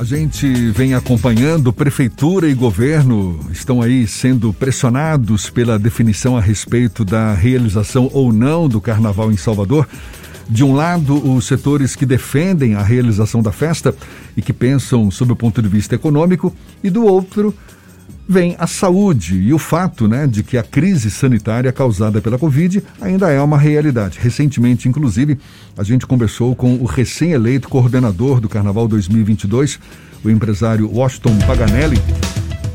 A gente vem acompanhando, prefeitura e governo estão aí sendo pressionados pela definição a respeito da realização ou não do carnaval em Salvador. De um lado, os setores que defendem a realização da festa e que pensam sob o ponto de vista econômico, e do outro, vem a saúde e o fato né, de que a crise sanitária causada pela Covid ainda é uma realidade. Recentemente, inclusive, a gente conversou com o recém-eleito coordenador do Carnaval 2022, o empresário Washington Paganelli,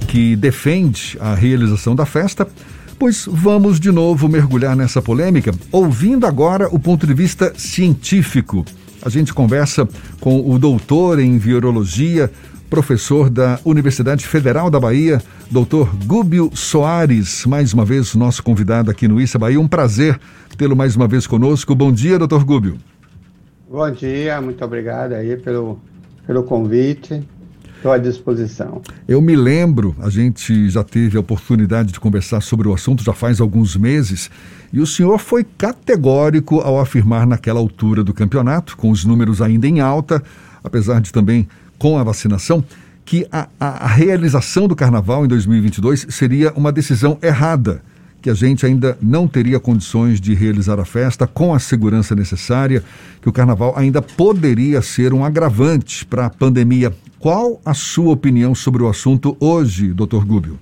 que defende a realização da festa. Pois vamos de novo mergulhar nessa polêmica, ouvindo agora o ponto de vista científico. A gente conversa com o doutor em virologia, professor da Universidade Federal da Bahia, doutor Gúbio Soares, mais uma vez nosso convidado aqui no Issa Bahia. Um prazer tê-lo mais uma vez conosco. Bom dia, doutor Gúbio. Bom dia, muito obrigado aí pelo, pelo convite. Estou à disposição. Eu me lembro, a gente já teve a oportunidade de conversar sobre o assunto já faz alguns meses, e o senhor foi categórico ao afirmar naquela altura do campeonato, com os números ainda em alta, apesar de também com a vacinação, que a, a, a realização do carnaval em 2022 seria uma decisão errada, que a gente ainda não teria condições de realizar a festa com a segurança necessária, que o carnaval ainda poderia ser um agravante para a pandemia. Qual a sua opinião sobre o assunto hoje, doutor Gúbio?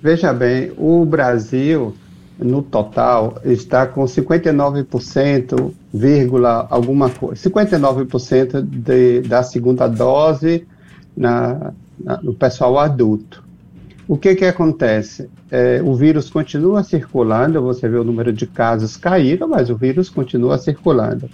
Veja bem, o Brasil, no total, está com 59%, vírgula alguma coisa, 59% de, da segunda dose na, na, no pessoal adulto. O que que acontece? É, o vírus continua circulando, você vê o número de casos caíram, mas o vírus continua circulando.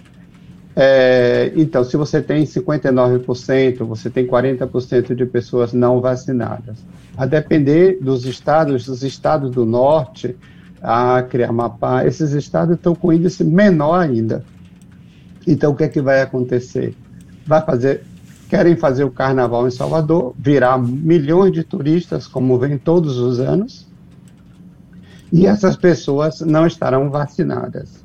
É, então, se você tem 59%, você tem 40% de pessoas não vacinadas. A depender dos estados, dos estados do norte, Acre, Amapá, esses estados estão com índice menor ainda. Então, o que é que vai acontecer? Vai fazer, querem fazer o carnaval em Salvador, virar milhões de turistas, como vem todos os anos, e essas pessoas não estarão vacinadas.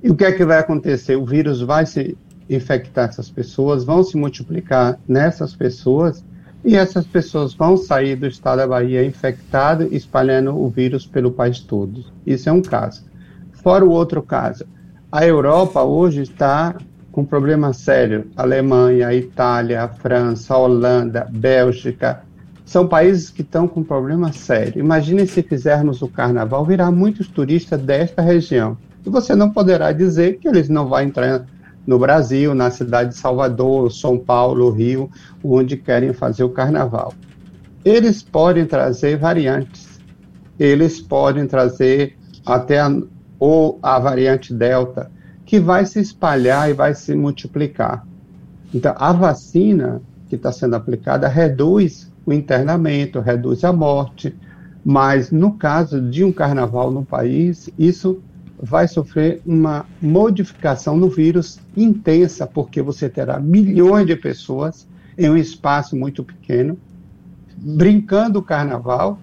E o que é que vai acontecer? O vírus vai se infectar essas pessoas, vão se multiplicar nessas pessoas, e essas pessoas vão sair do estado da Bahia infectadas, espalhando o vírus pelo país todo. Isso é um caso. Fora o outro caso, a Europa hoje está com problema sério. Alemanha, Itália, França, Holanda, Bélgica, são países que estão com problema sério. Imagine se fizermos o carnaval, virá muitos turistas desta região. E você não poderá dizer que eles não vão entrar no Brasil, na cidade de Salvador, São Paulo, Rio, onde querem fazer o carnaval. Eles podem trazer variantes, eles podem trazer até a, ou a variante Delta, que vai se espalhar e vai se multiplicar. Então, a vacina que está sendo aplicada reduz o internamento, reduz a morte, mas no caso de um carnaval no país, isso vai sofrer uma modificação no vírus intensa, porque você terá milhões de pessoas em um espaço muito pequeno, brincando o carnaval,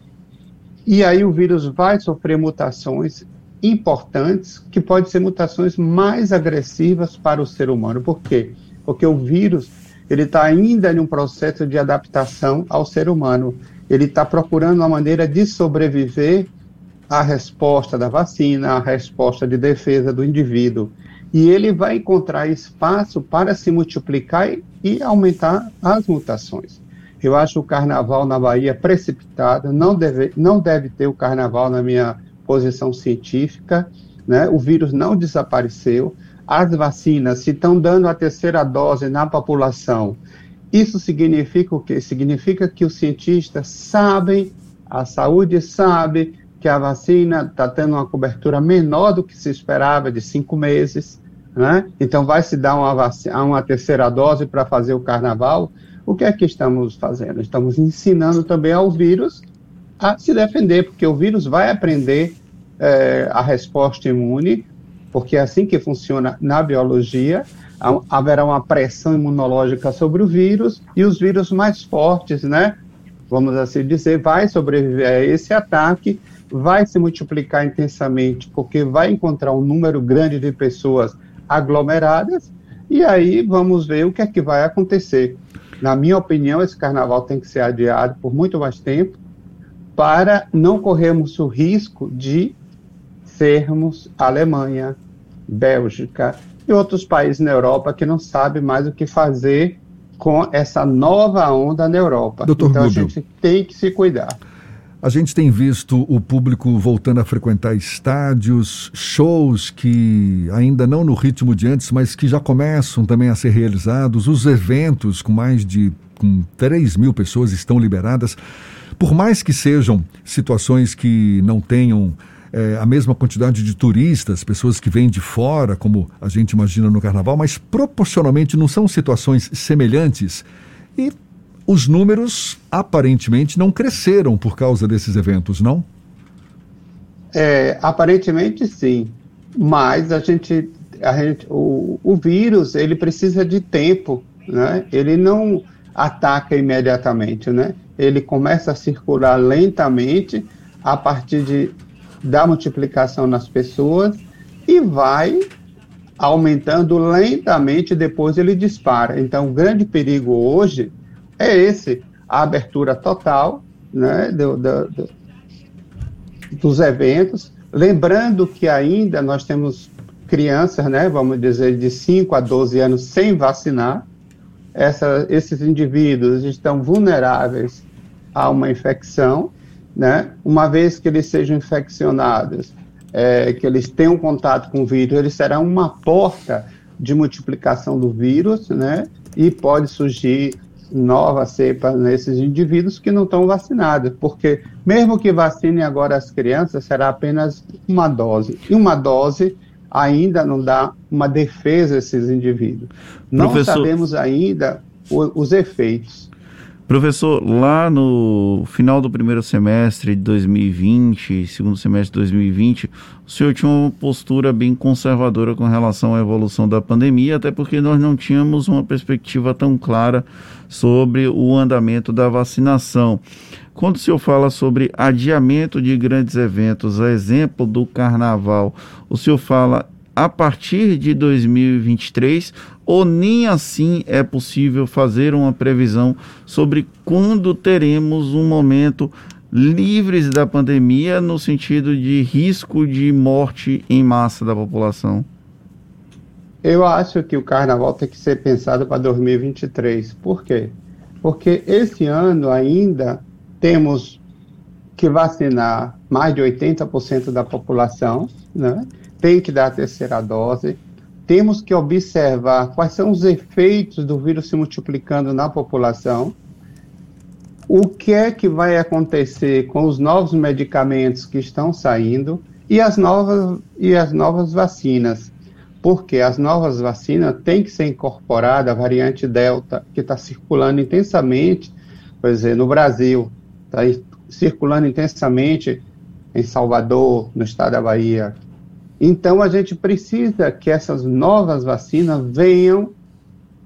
e aí o vírus vai sofrer mutações importantes, que podem ser mutações mais agressivas para o ser humano. Por quê? Porque o vírus ele está ainda em um processo de adaptação ao ser humano. Ele está procurando uma maneira de sobreviver a resposta da vacina, a resposta de defesa do indivíduo. E ele vai encontrar espaço para se multiplicar e, aumentar as mutações. Eu acho o carnaval na Bahia precipitado, não deve, não deve ter o carnaval na minha posição científica, né? o vírus não desapareceu, as vacinas, se estão dando a terceira dose na população, isso significa o quê? Significa que os cientistas sabem, a saúde sabe, que a vacina está tendo uma cobertura menor do que se esperava, de cinco meses, né? Então vai se dar uma, vacina, uma terceira dose para fazer o carnaval. O que é que estamos fazendo? Estamos ensinando também ao vírus a se defender, porque o vírus vai aprender é, a resposta imune, porque é assim que funciona na biologia. Haverá uma pressão imunológica sobre o vírus e os vírus mais fortes, né? Vamos assim dizer, vai sobreviver a esse ataque vai se multiplicar intensamente, porque vai encontrar um número grande de pessoas aglomeradas, e aí vamos ver o que é que vai acontecer. Na minha opinião, esse carnaval tem que ser adiado por muito mais tempo para não corrermos o risco de sermos Alemanha, Bélgica e outros países na Europa que não sabem mais o que fazer com essa nova onda na Europa. Então Rubio, a gente tem que se cuidar. A gente tem visto o público voltando a frequentar estádios, shows que ainda não no ritmo de antes, mas que já começam também a ser realizados. Os eventos com mais de com 3 mil pessoas estão liberadas. Por mais que sejam situações que não tenham é, a mesma quantidade de turistas, pessoas que vêm de fora, como a gente imagina no carnaval, mas proporcionalmente não são situações semelhantes. E os números aparentemente não cresceram por causa desses eventos, não? É, aparentemente sim, mas a gente, a gente o, o vírus ele precisa de tempo, né? Ele não ataca imediatamente, né? Ele começa a circular lentamente a partir de, da multiplicação nas pessoas e vai aumentando lentamente, depois ele dispara. Então, o grande perigo hoje é esse, a abertura total né, do, do, do, dos eventos. Lembrando que ainda nós temos crianças, né, vamos dizer, de 5 a 12 anos sem vacinar. Essa, esses indivíduos estão vulneráveis a uma infecção, né? Uma vez que eles sejam infeccionados, é, que eles tenham contato com o vírus, eles serão uma porta de multiplicação do vírus, né? E pode surgir nova cepa nesses indivíduos que não estão vacinados, porque mesmo que vacinem agora as crianças, será apenas uma dose. E uma dose ainda não dá uma defesa a esses indivíduos. Não Professor... sabemos ainda o, os efeitos. Professor, lá no final do primeiro semestre de 2020, segundo semestre de 2020, o senhor tinha uma postura bem conservadora com relação à evolução da pandemia, até porque nós não tínhamos uma perspectiva tão clara sobre o andamento da vacinação. Quando o senhor fala sobre adiamento de grandes eventos, a exemplo do carnaval, o senhor fala a partir de 2023 ou nem assim é possível fazer uma previsão sobre quando teremos um momento livres da pandemia no sentido de risco de morte em massa da população? Eu acho que o carnaval tem que ser pensado para 2023. Por quê? Porque esse ano ainda temos que vacinar mais de 80% da população, né? Tem que dar a terceira dose. Temos que observar quais são os efeitos do vírus se multiplicando na população. O que é que vai acontecer com os novos medicamentos que estão saindo e as novas, e as novas vacinas? Porque as novas vacinas têm que ser incorporada a variante Delta, que está circulando intensamente, por exemplo, no Brasil, está circulando intensamente em Salvador, no estado da Bahia, então, a gente precisa que essas novas vacinas venham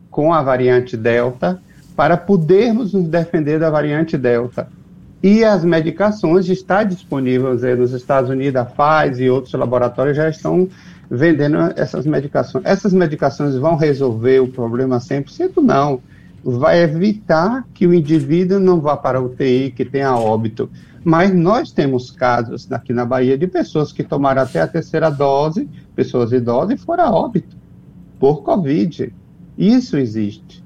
com a variante Delta para podermos nos defender da variante Delta. E as medicações estão disponíveis nos Estados Unidos, a Pfizer e outros laboratórios já estão vendendo essas medicações. Essas medicações vão resolver o problema 100%? Não. Vai evitar que o indivíduo não vá para a UTI, que tenha óbito. Mas nós temos casos aqui na Bahia de pessoas que tomaram até a terceira dose, pessoas idosas, e foram a óbito por Covid. Isso existe.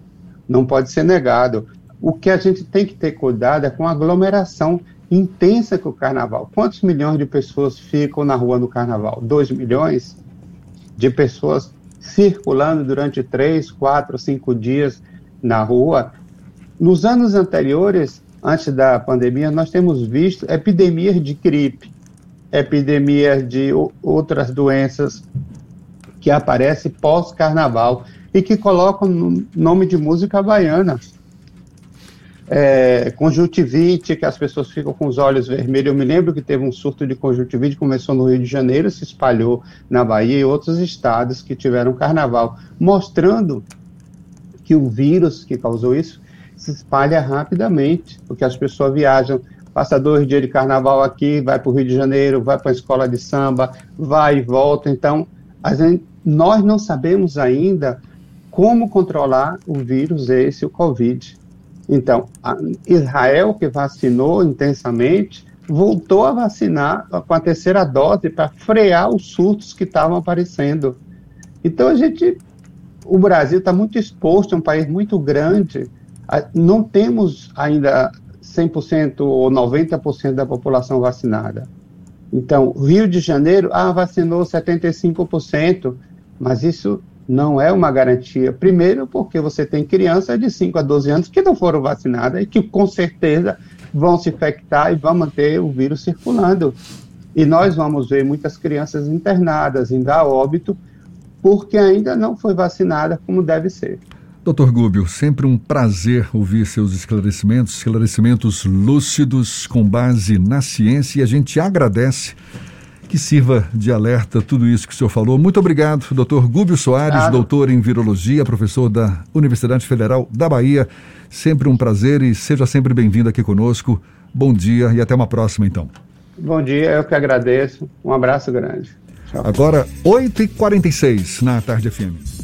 Não pode ser negado. O que a gente tem que ter cuidado é com a aglomeração intensa que o carnaval. Quantos milhões de pessoas ficam na rua no carnaval? Dois milhões de pessoas circulando durante três, quatro, cinco dias na rua. Nos anos anteriores, antes da pandemia, nós temos visto epidemias de gripe, epidemias de outras doenças que aparecem pós-carnaval e que colocam nome de música baiana. É, conjuntivite, que as pessoas ficam com os olhos vermelhos. Eu me lembro que teve um surto de conjuntivite, começou no Rio de Janeiro, se espalhou na Bahia e outros estados que tiveram carnaval, mostrando que o vírus que causou isso se espalha rapidamente, porque as pessoas viajam, passa dois dias de carnaval aqui, vai para o Rio de Janeiro, vai para a escola de samba, vai e volta. Então, gente, nós não sabemos ainda como controlar o vírus esse, o Covid. Então, Israel, que vacinou intensamente, voltou a vacinar com a terceira dose para frear os surtos que estavam aparecendo. Então, a gente, o Brasil está muito exposto, é um país muito grande, não temos ainda 100% ou 90% da população vacinada. Então, Rio de Janeiro, ah, vacinou 75%, mas isso não é uma garantia. Primeiro, porque você tem crianças de 5 a 12 anos que não foram vacinadas e que com certeza vão se infectar e vão manter o vírus circulando. E nós vamos ver muitas crianças internadas, indo a óbito, porque ainda não foi vacinada como deve ser. Doutor Gúbio, sempre um prazer ouvir seus esclarecimentos, esclarecimentos lúcidos com base na ciência e a gente agradece que sirva de alerta tudo isso que o senhor falou. Muito obrigado, doutor Gúbio Soares, claro. doutor em virologia, professor da Universidade Federal da Bahia. Sempre um prazer e seja sempre bem-vindo aqui conosco. Bom dia e até uma próxima, então. Bom dia, eu que agradeço. Um abraço grande. Agora, 8h46 na Tarde FM.